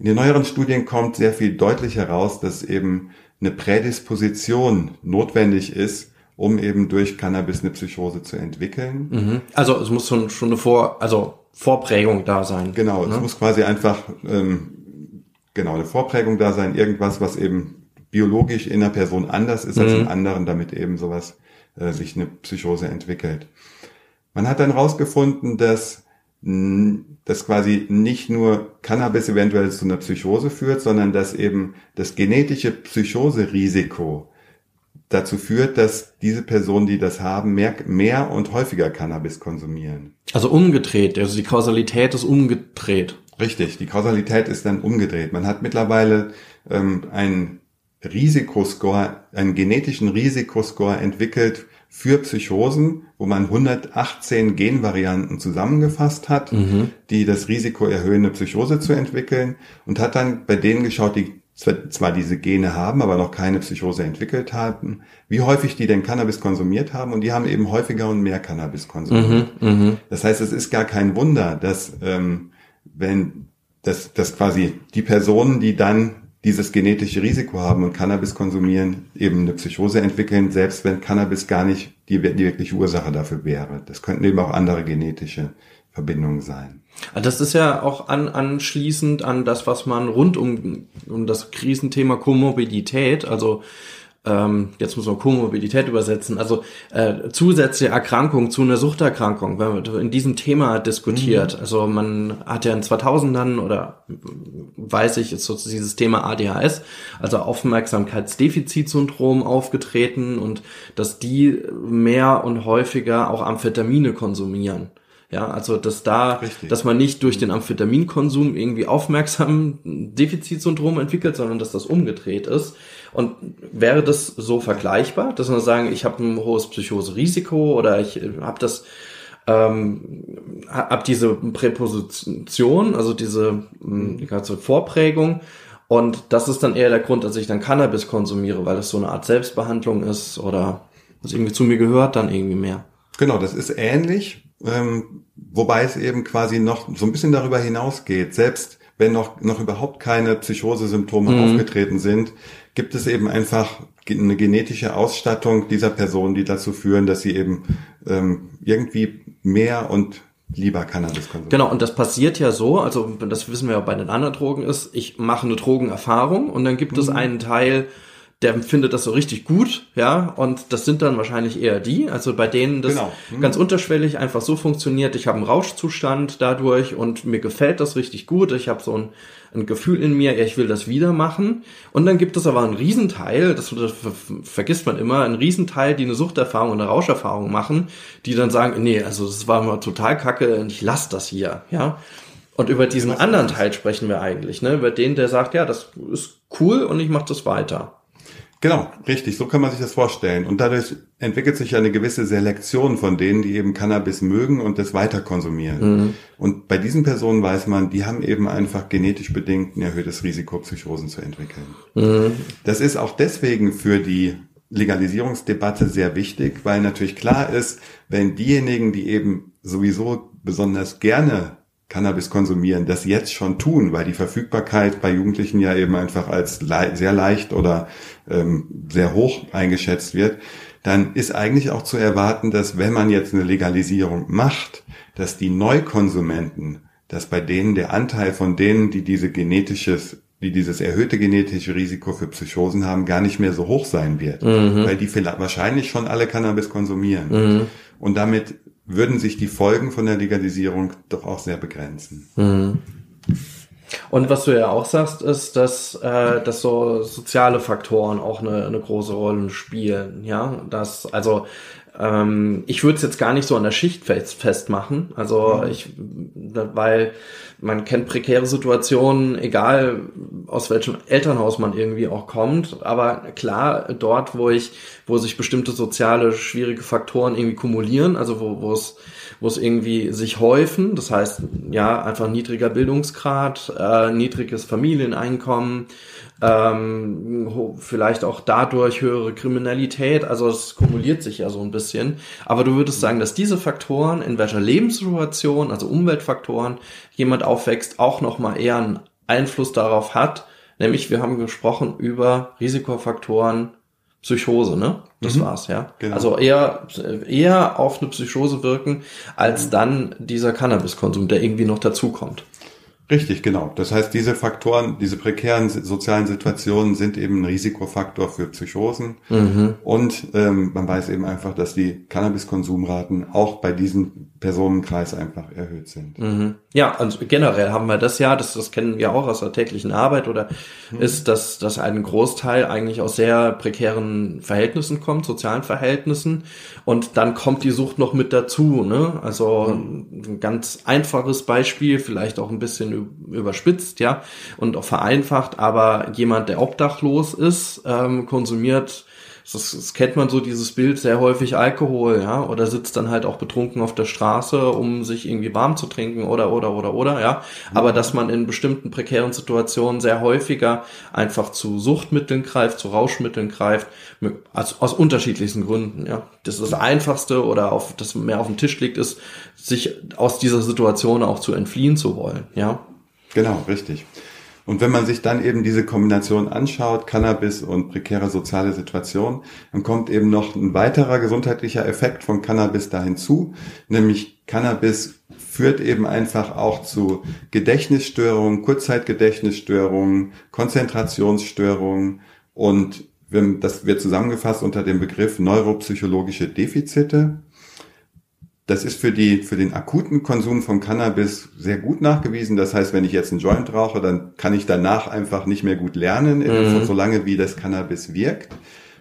In den neueren Studien kommt sehr viel deutlich heraus, dass eben eine Prädisposition notwendig ist, um eben durch Cannabis eine Psychose zu entwickeln. Mhm. Also es muss schon, schon eine Vor, also Vorprägung da sein. Genau, ne? es muss quasi einfach ähm, genau eine Vorprägung da sein, irgendwas, was eben biologisch in der Person anders ist mhm. als in anderen, damit eben sowas äh, sich eine Psychose entwickelt. Man hat dann rausgefunden, dass dass quasi nicht nur Cannabis eventuell zu einer Psychose führt, sondern dass eben das genetische Psychoserisiko dazu führt, dass diese Personen, die das haben, mehr, mehr und häufiger Cannabis konsumieren. Also umgedreht, also die Kausalität ist umgedreht. Richtig, die Kausalität ist dann umgedreht. Man hat mittlerweile ähm, einen Risikoscore, einen genetischen Risikoscore entwickelt für Psychosen, wo man 118 Genvarianten zusammengefasst hat, mhm. die das Risiko erhöhen, eine Psychose zu entwickeln und hat dann bei denen geschaut, die zwar diese Gene haben, aber noch keine Psychose entwickelt haben, wie häufig die denn Cannabis konsumiert haben und die haben eben häufiger und mehr Cannabis konsumiert. Mhm, mh. Das heißt, es ist gar kein Wunder, dass ähm, wenn dass, dass quasi die Personen, die dann dieses genetische Risiko haben und Cannabis konsumieren, eben eine Psychose entwickeln, selbst wenn Cannabis gar nicht die, die wirkliche Ursache dafür wäre. Das könnten eben auch andere genetische Verbindungen sein. Ah, das ist ja auch an, anschließend an das, was man rund um, um das Krisenthema Komorbidität, also ähm, jetzt muss man Komorbidität übersetzen, also äh, zusätzliche Erkrankung zu einer Suchterkrankung, wenn man in diesem Thema diskutiert. Mhm. Also man hat ja in 2000ern oder weiß ich, ist so dieses Thema ADHS, also Aufmerksamkeitsdefizitsyndrom aufgetreten und dass die mehr und häufiger auch Amphetamine konsumieren. Ja, also dass da, Richtig. dass man nicht durch den Amphetaminkonsum irgendwie aufmerksam Defizitsyndrom entwickelt, sondern dass das umgedreht ist. Und wäre das so vergleichbar, dass man sagen, ich habe ein hohes Psychoserisiko oder ich habe das ähm, hab diese Präposition, also diese die ganze Vorprägung und das ist dann eher der Grund, dass ich dann Cannabis konsumiere, weil das so eine Art Selbstbehandlung ist oder was irgendwie zu mir gehört, dann irgendwie mehr. Genau, das ist ähnlich. Ähm, wobei es eben quasi noch so ein bisschen darüber hinausgeht. Selbst wenn noch, noch überhaupt keine Psychosesymptome mhm. aufgetreten sind, gibt es eben einfach eine genetische Ausstattung dieser Person, die dazu führen, dass sie eben ähm, irgendwie mehr und lieber Cannabis konsumieren. Genau, und das passiert ja so, also das wissen wir ja bei den anderen Drogen ist, ich mache eine Drogenerfahrung und dann gibt mhm. es einen Teil, der findet das so richtig gut, ja, und das sind dann wahrscheinlich eher die, also bei denen das genau. mhm. ganz unterschwellig einfach so funktioniert, ich habe einen Rauschzustand dadurch und mir gefällt das richtig gut, ich habe so ein, ein Gefühl in mir, ja, ich will das wieder machen und dann gibt es aber einen Riesenteil, das, das vergisst man immer, einen Riesenteil, die eine Suchterfahrung und eine Rauscherfahrung machen, die dann sagen, nee, also das war mal total kacke und ich lass das hier, ja. Und über diesen anderen Teil sprechen wir eigentlich, ne? Über den, der sagt, ja, das ist cool und ich mache das weiter. Genau, richtig, so kann man sich das vorstellen. Und dadurch entwickelt sich ja eine gewisse Selektion von denen, die eben Cannabis mögen und das weiter konsumieren. Mhm. Und bei diesen Personen weiß man, die haben eben einfach genetisch bedingt ein erhöhtes Risiko, Psychosen zu entwickeln. Mhm. Das ist auch deswegen für die Legalisierungsdebatte sehr wichtig, weil natürlich klar ist, wenn diejenigen, die eben sowieso besonders gerne Cannabis konsumieren, das jetzt schon tun, weil die Verfügbarkeit bei Jugendlichen ja eben einfach als le sehr leicht oder ähm, sehr hoch eingeschätzt wird, dann ist eigentlich auch zu erwarten, dass wenn man jetzt eine Legalisierung macht, dass die Neukonsumenten, dass bei denen der Anteil von denen, die diese genetisches die dieses erhöhte genetische Risiko für Psychosen haben, gar nicht mehr so hoch sein wird, mhm. weil die vielleicht wahrscheinlich schon alle Cannabis konsumieren. Mhm. Und damit würden sich die Folgen von der Legalisierung doch auch sehr begrenzen. Mhm. Und was du ja auch sagst, ist, dass, äh, dass so soziale Faktoren auch eine, eine große Rolle spielen. Ja, dass also ähm, ich würde es jetzt gar nicht so an der Schicht fest, festmachen. Also mhm. ich, weil man kennt prekäre Situationen, egal aus welchem Elternhaus man irgendwie auch kommt. Aber klar, dort, wo ich, wo sich bestimmte soziale schwierige Faktoren irgendwie kumulieren, also wo, wo es wo es irgendwie sich häufen, das heißt, ja, einfach niedriger Bildungsgrad, äh, niedriges Familieneinkommen, ähm, vielleicht auch dadurch höhere Kriminalität, also es kumuliert sich ja so ein bisschen. Aber du würdest sagen, dass diese Faktoren, in welcher Lebenssituation, also Umweltfaktoren, jemand aufwächst, auch nochmal eher einen Einfluss darauf hat, nämlich wir haben gesprochen über Risikofaktoren, Psychose, ne? Das mhm. war's, ja. Genau. Also eher, eher auf eine Psychose wirken, als mhm. dann dieser Cannabiskonsum, der irgendwie noch dazukommt. Richtig, genau. Das heißt, diese Faktoren, diese prekären sozialen Situationen sind eben ein Risikofaktor für Psychosen. Mhm. Und ähm, man weiß eben einfach, dass die Cannabiskonsumraten auch bei diesem Personenkreis einfach erhöht sind. Mhm. Ja, also generell haben wir das ja, das, das kennen wir auch aus der täglichen Arbeit oder mhm. ist, dass, dass ein Großteil eigentlich aus sehr prekären Verhältnissen kommt, sozialen Verhältnissen. Und dann kommt die Sucht noch mit dazu. Ne? Also mhm. ein ganz einfaches Beispiel, vielleicht auch ein bisschen überspitzt, ja, und auch vereinfacht, aber jemand, der obdachlos ist, ähm, konsumiert, das, das kennt man so, dieses Bild, sehr häufig Alkohol, ja, oder sitzt dann halt auch betrunken auf der Straße, um sich irgendwie warm zu trinken oder, oder, oder, oder, ja. Aber dass man in bestimmten prekären Situationen sehr häufiger einfach zu Suchtmitteln greift, zu Rauschmitteln greift, also aus unterschiedlichsten Gründen, ja. Das ist das Einfachste oder auf, das mehr auf dem Tisch liegt, ist, sich aus dieser Situation auch zu entfliehen zu wollen, ja. Genau, richtig. Und wenn man sich dann eben diese Kombination anschaut, Cannabis und prekäre soziale Situation, dann kommt eben noch ein weiterer gesundheitlicher Effekt von Cannabis da hinzu, nämlich Cannabis führt eben einfach auch zu Gedächtnisstörungen, Kurzzeitgedächtnisstörungen, Konzentrationsstörungen und das wird zusammengefasst unter dem Begriff neuropsychologische Defizite. Das ist für die, für den akuten Konsum von Cannabis sehr gut nachgewiesen. Das heißt, wenn ich jetzt einen Joint rauche, dann kann ich danach einfach nicht mehr gut lernen, mhm. solange wie das Cannabis wirkt.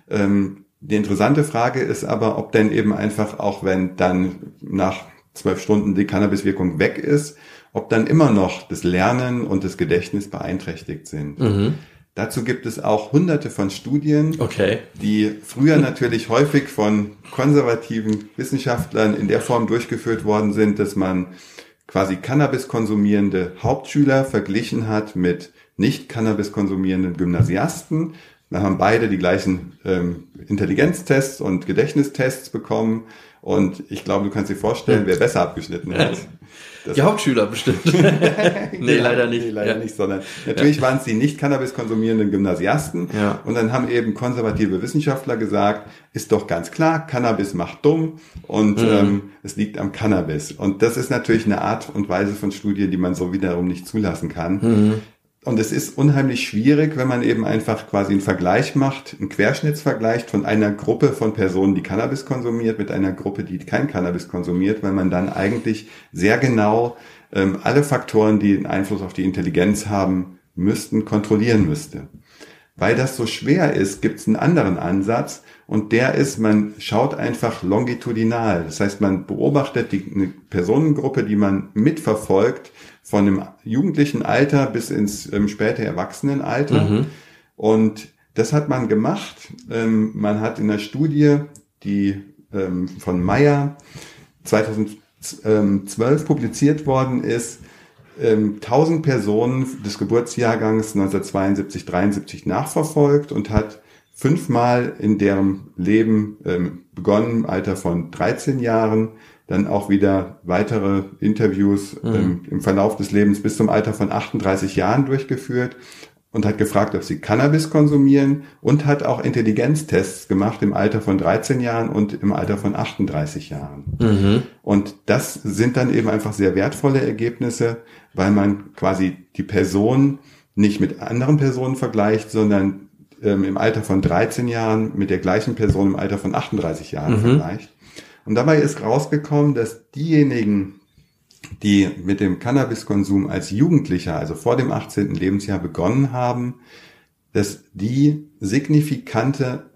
Ähm, die interessante Frage ist aber, ob denn eben einfach auch wenn dann nach zwölf Stunden die Cannabiswirkung weg ist, ob dann immer noch das Lernen und das Gedächtnis beeinträchtigt sind. Mhm. Dazu gibt es auch hunderte von Studien, okay. die früher natürlich häufig von konservativen Wissenschaftlern in der Form durchgeführt worden sind, dass man quasi Cannabis konsumierende Hauptschüler verglichen hat mit nicht Cannabis konsumierenden Gymnasiasten. Wir haben beide die gleichen ähm, Intelligenztests und Gedächtnistests bekommen. Und ich glaube, du kannst dir vorstellen, wer besser abgeschnitten hat. Das die Hauptschüler bestimmt. nee, genau, leider nicht. Nee, leider ja. nicht, sondern natürlich ja. waren es die nicht Cannabis konsumierenden Gymnasiasten. Ja. Und dann haben eben konservative Wissenschaftler gesagt, ist doch ganz klar, Cannabis macht dumm und mhm. ähm, es liegt am Cannabis. Und das ist natürlich eine Art und Weise von Studie, die man so wiederum nicht zulassen kann. Mhm. Und es ist unheimlich schwierig, wenn man eben einfach quasi einen Vergleich macht, einen Querschnittsvergleich von einer Gruppe von Personen, die Cannabis konsumiert, mit einer Gruppe, die kein Cannabis konsumiert, weil man dann eigentlich sehr genau ähm, alle Faktoren, die einen Einfluss auf die Intelligenz haben müssten, kontrollieren müsste. Weil das so schwer ist, gibt es einen anderen Ansatz und der ist, man schaut einfach longitudinal. Das heißt, man beobachtet die, eine Personengruppe, die man mitverfolgt, von dem jugendlichen Alter bis ins ähm, späte Erwachsenenalter. Mhm. Und Das hat man gemacht. Ähm, man hat in der Studie, die ähm, von Meyer 2012 publiziert worden ist, 1000 ähm, Personen des Geburtsjahrgangs 1972, 73 nachverfolgt und hat fünfmal in deren Leben ähm, begonnen, im Alter von 13 Jahren, dann auch wieder weitere Interviews mhm. ähm, im Verlauf des Lebens bis zum Alter von 38 Jahren durchgeführt und hat gefragt, ob sie Cannabis konsumieren und hat auch Intelligenztests gemacht im Alter von 13 Jahren und im Alter von 38 Jahren. Mhm. Und das sind dann eben einfach sehr wertvolle Ergebnisse, weil man quasi die Person nicht mit anderen Personen vergleicht, sondern ähm, im Alter von 13 Jahren mit der gleichen Person im Alter von 38 Jahren mhm. vergleicht. Und dabei ist rausgekommen, dass diejenigen, die mit dem Cannabiskonsum als Jugendlicher, also vor dem 18. Lebensjahr begonnen haben, dass die signifikante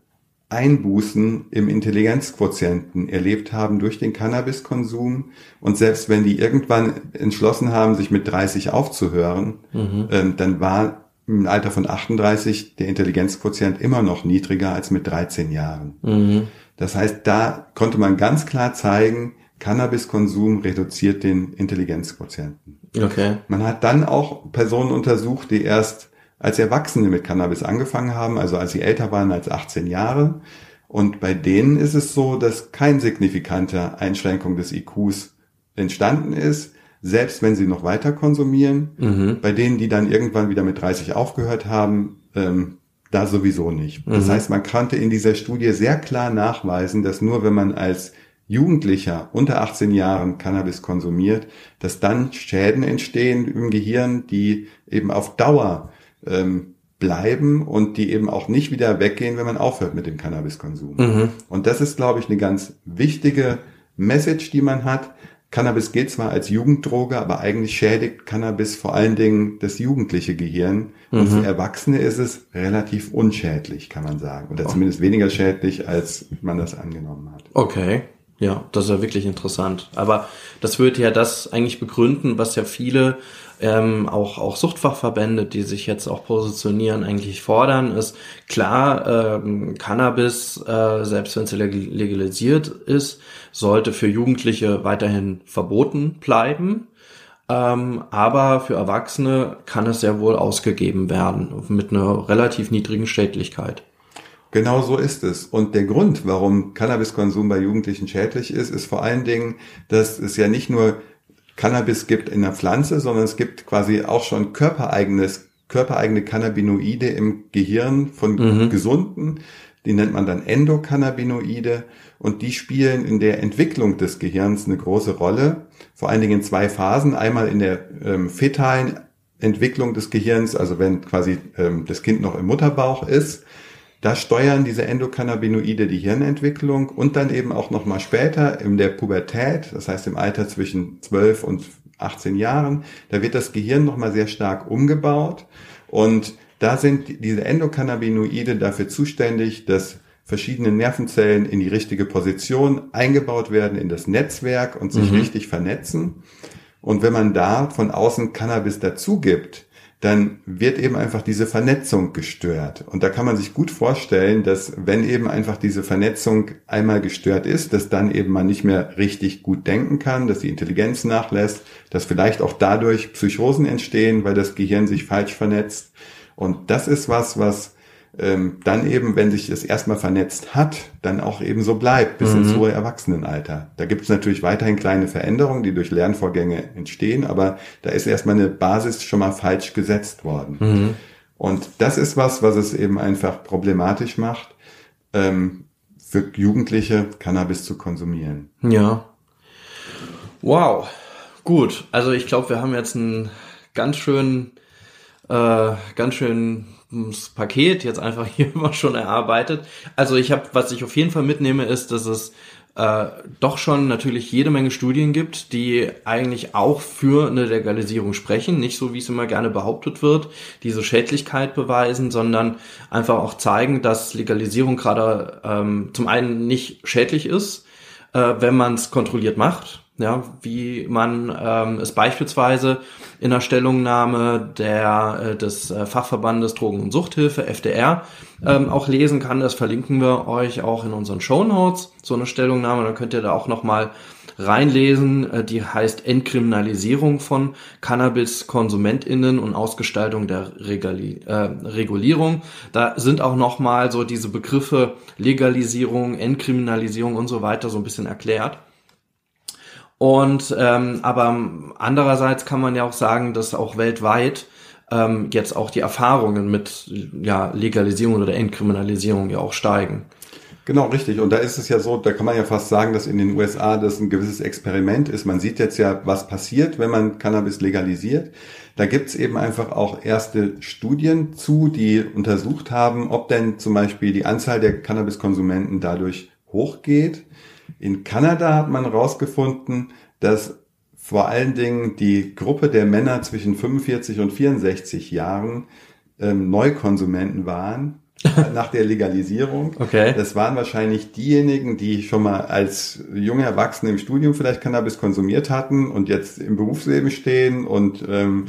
Einbußen im Intelligenzquotienten erlebt haben durch den Cannabiskonsum. Und selbst wenn die irgendwann entschlossen haben, sich mit 30 aufzuhören, mhm. ähm, dann war im Alter von 38 der Intelligenzquotient immer noch niedriger als mit 13 Jahren. Mhm. Das heißt, da konnte man ganz klar zeigen, Cannabiskonsum reduziert den Intelligenzquotienten. Okay. Man hat dann auch Personen untersucht, die erst als Erwachsene mit Cannabis angefangen haben, also als sie älter waren als 18 Jahre. Und bei denen ist es so, dass kein signifikante Einschränkung des IQs entstanden ist, selbst wenn sie noch weiter konsumieren. Mhm. Bei denen, die dann irgendwann wieder mit 30 aufgehört haben, ähm, da sowieso nicht. Das mhm. heißt, man konnte in dieser Studie sehr klar nachweisen, dass nur wenn man als Jugendlicher unter 18 Jahren Cannabis konsumiert, dass dann Schäden entstehen im Gehirn, die eben auf Dauer ähm, bleiben und die eben auch nicht wieder weggehen, wenn man aufhört mit dem Cannabiskonsum. Mhm. Und das ist, glaube ich, eine ganz wichtige Message, die man hat. Cannabis gilt zwar als Jugenddroge, aber eigentlich schädigt Cannabis vor allen Dingen das jugendliche Gehirn. Mhm. Und für Erwachsene ist es relativ unschädlich, kann man sagen. Oder zumindest weniger schädlich, als man das angenommen hat. Okay. Ja, das ist ja wirklich interessant. Aber das würde ja das eigentlich begründen, was ja viele ähm, auch, auch Suchtfachverbände, die sich jetzt auch positionieren, eigentlich fordern, ist klar, ähm, Cannabis, äh, selbst wenn es legalisiert ist, sollte für Jugendliche weiterhin verboten bleiben. Ähm, aber für Erwachsene kann es sehr wohl ausgegeben werden mit einer relativ niedrigen Schädlichkeit. Genau so ist es. Und der Grund, warum Cannabiskonsum bei Jugendlichen schädlich ist, ist vor allen Dingen, dass es ja nicht nur Cannabis gibt in der Pflanze, sondern es gibt quasi auch schon körpereigenes, körpereigene Cannabinoide im Gehirn von mhm. Gesunden. Die nennt man dann Endokannabinoide und die spielen in der Entwicklung des Gehirns eine große Rolle. Vor allen Dingen in zwei Phasen. Einmal in der ähm, fetalen Entwicklung des Gehirns, also wenn quasi ähm, das Kind noch im Mutterbauch ist da steuern diese Endokannabinoide die Hirnentwicklung und dann eben auch nochmal später in der Pubertät, das heißt im Alter zwischen 12 und 18 Jahren, da wird das Gehirn nochmal sehr stark umgebaut und da sind diese Endokannabinoide dafür zuständig, dass verschiedene Nervenzellen in die richtige Position eingebaut werden in das Netzwerk und sich mhm. richtig vernetzen. Und wenn man da von außen Cannabis dazu gibt, dann wird eben einfach diese Vernetzung gestört. Und da kann man sich gut vorstellen, dass wenn eben einfach diese Vernetzung einmal gestört ist, dass dann eben man nicht mehr richtig gut denken kann, dass die Intelligenz nachlässt, dass vielleicht auch dadurch Psychosen entstehen, weil das Gehirn sich falsch vernetzt. Und das ist was, was ähm, dann eben, wenn sich das erstmal vernetzt hat, dann auch eben so bleibt bis mhm. ins hohe Erwachsenenalter. Da gibt es natürlich weiterhin kleine Veränderungen, die durch Lernvorgänge entstehen, aber da ist erstmal eine Basis schon mal falsch gesetzt worden. Mhm. Und das ist was, was es eben einfach problematisch macht, ähm, für Jugendliche Cannabis zu konsumieren. Ja. Wow. Gut. Also ich glaube, wir haben jetzt einen ganz schön, äh, ganz schön das Paket jetzt einfach hier immer schon erarbeitet. Also ich habe, was ich auf jeden Fall mitnehme, ist, dass es äh, doch schon natürlich jede Menge Studien gibt, die eigentlich auch für eine Legalisierung sprechen, nicht so wie es immer gerne behauptet wird, diese Schädlichkeit beweisen, sondern einfach auch zeigen, dass Legalisierung gerade ähm, zum einen nicht schädlich ist, äh, wenn man es kontrolliert macht, ja, wie man ähm, es beispielsweise in der Stellungnahme der, äh, des äh, Fachverbandes Drogen- und Suchthilfe, FDR, ähm, auch lesen kann. Das verlinken wir euch auch in unseren Show Notes, so eine Stellungnahme. Dann könnt ihr da auch nochmal reinlesen. Äh, die heißt Entkriminalisierung von Cannabis-KonsumentInnen und Ausgestaltung der Regali äh, Regulierung. Da sind auch nochmal so diese Begriffe Legalisierung, Entkriminalisierung und so weiter so ein bisschen erklärt. Und ähm, aber andererseits kann man ja auch sagen, dass auch weltweit ähm, jetzt auch die Erfahrungen mit ja, Legalisierung oder Entkriminalisierung ja auch steigen. Genau, richtig. Und da ist es ja so, da kann man ja fast sagen, dass in den USA das ein gewisses Experiment ist. Man sieht jetzt ja, was passiert, wenn man Cannabis legalisiert. Da gibt's eben einfach auch erste Studien zu, die untersucht haben, ob denn zum Beispiel die Anzahl der Cannabiskonsumenten dadurch hochgeht. In Kanada hat man herausgefunden, dass vor allen Dingen die Gruppe der Männer zwischen 45 und 64 Jahren ähm, Neukonsumenten waren nach der Legalisierung. Okay. Das waren wahrscheinlich diejenigen, die schon mal als junge Erwachsene im Studium vielleicht Cannabis konsumiert hatten und jetzt im Berufsleben stehen und ähm,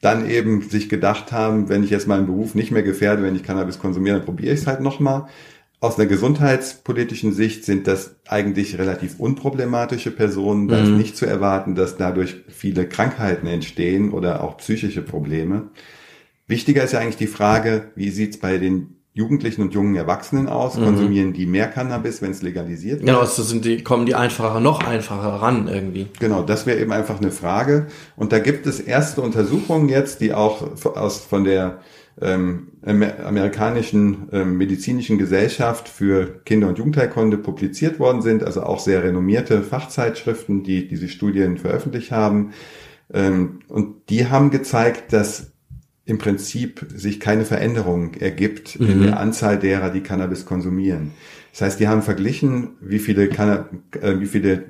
dann eben sich gedacht haben, wenn ich jetzt meinen Beruf nicht mehr gefährde, wenn ich Cannabis konsumiere, dann probiere ich es halt nochmal. Aus einer gesundheitspolitischen Sicht sind das eigentlich relativ unproblematische Personen. Da mhm. ist nicht zu erwarten, dass dadurch viele Krankheiten entstehen oder auch psychische Probleme. Wichtiger ist ja eigentlich die Frage, wie sieht's bei den Jugendlichen und jungen Erwachsenen aus? Mhm. Konsumieren die mehr Cannabis, wenn es legalisiert wird? Genau, also sind die, kommen die einfacher, noch einfacher ran irgendwie. Genau, das wäre eben einfach eine Frage. Und da gibt es erste Untersuchungen jetzt, die auch aus, von der ähm, amerikanischen ähm, medizinischen Gesellschaft für Kinder- und Jugendheilkunde publiziert worden sind, also auch sehr renommierte Fachzeitschriften, die diese Studien veröffentlicht haben. Ähm, und die haben gezeigt, dass im Prinzip sich keine Veränderung ergibt mhm. in der Anzahl derer, die Cannabis konsumieren. Das heißt, die haben verglichen, wie viele, Canna äh, wie viele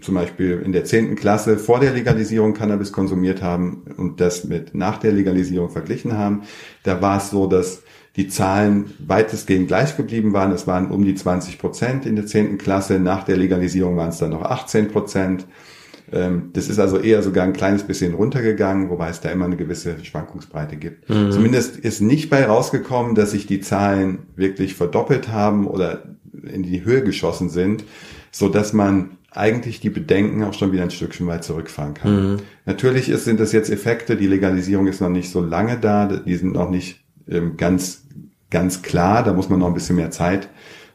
zum Beispiel in der zehnten Klasse vor der Legalisierung Cannabis konsumiert haben und das mit nach der Legalisierung verglichen haben. Da war es so, dass die Zahlen weitestgehend gleich geblieben waren. Es waren um die 20 Prozent in der zehnten Klasse. Nach der Legalisierung waren es dann noch 18 Prozent. Ähm, das ist also eher sogar ein kleines bisschen runtergegangen, wobei es da immer eine gewisse Schwankungsbreite gibt. Mhm. Zumindest ist nicht bei rausgekommen, dass sich die Zahlen wirklich verdoppelt haben oder in die Höhe geschossen sind, so dass man eigentlich die Bedenken auch schon wieder ein Stückchen weit zurückfahren kann. Mhm. Natürlich ist, sind das jetzt Effekte, die Legalisierung ist noch nicht so lange da, die sind noch nicht ähm, ganz, ganz klar, da muss man noch ein bisschen mehr Zeit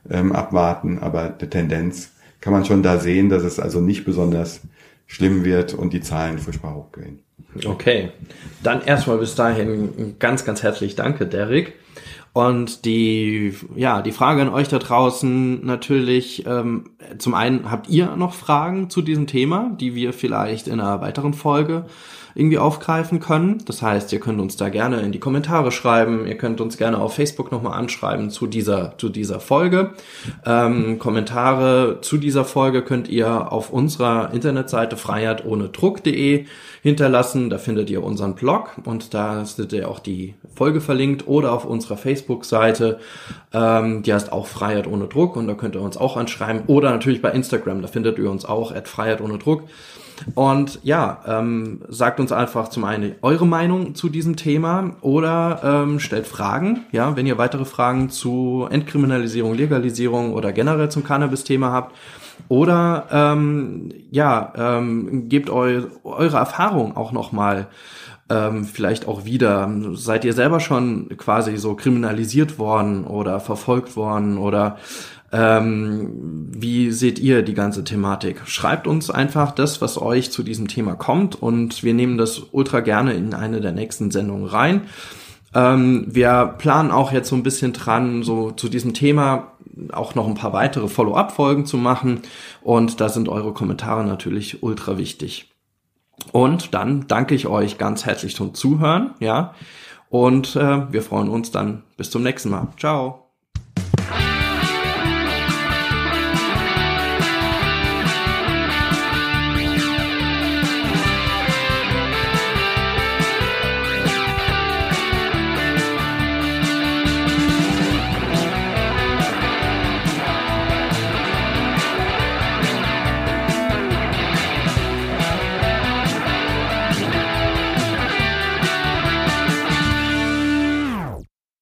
ähm, abwarten, aber die Tendenz kann man schon da sehen, dass es also nicht besonders schlimm wird und die Zahlen furchtbar hochgehen. Okay, dann erstmal bis dahin ganz, ganz herzlich danke, Derek. Und die, ja, die Frage an euch da draußen natürlich, ähm, zum einen habt ihr noch Fragen zu diesem Thema, die wir vielleicht in einer weiteren Folge irgendwie aufgreifen können. Das heißt, ihr könnt uns da gerne in die Kommentare schreiben. Ihr könnt uns gerne auf Facebook nochmal anschreiben zu dieser, zu dieser Folge. Ähm, Kommentare zu dieser Folge könnt ihr auf unserer Internetseite freiheit ohne Druck.de hinterlassen. Da findet ihr unseren Blog und da ist ihr auch die Folge verlinkt oder auf unserer Facebook-Seite. Ähm, die heißt auch Freiheit ohne Druck und da könnt ihr uns auch anschreiben oder natürlich bei Instagram. Da findet ihr uns auch at Freiheit ohne Druck. Und ja, ähm, sagt uns einfach zum einen eure Meinung zu diesem Thema oder ähm, stellt Fragen. Ja, wenn ihr weitere Fragen zu Entkriminalisierung, Legalisierung oder generell zum Cannabis-Thema habt. Oder ähm, ja, ähm, gebt eu eure Erfahrung auch nochmal ähm, vielleicht auch wieder. Seid ihr selber schon quasi so kriminalisiert worden oder verfolgt worden oder ähm, wie seht ihr die ganze Thematik? Schreibt uns einfach das, was euch zu diesem Thema kommt und wir nehmen das ultra gerne in eine der nächsten Sendungen rein. Ähm, wir planen auch jetzt so ein bisschen dran, so zu diesem Thema auch noch ein paar weitere Follow-up-Folgen zu machen und da sind eure Kommentare natürlich ultra wichtig. Und dann danke ich euch ganz herzlich zum Zuhören, ja. Und äh, wir freuen uns dann bis zum nächsten Mal. Ciao.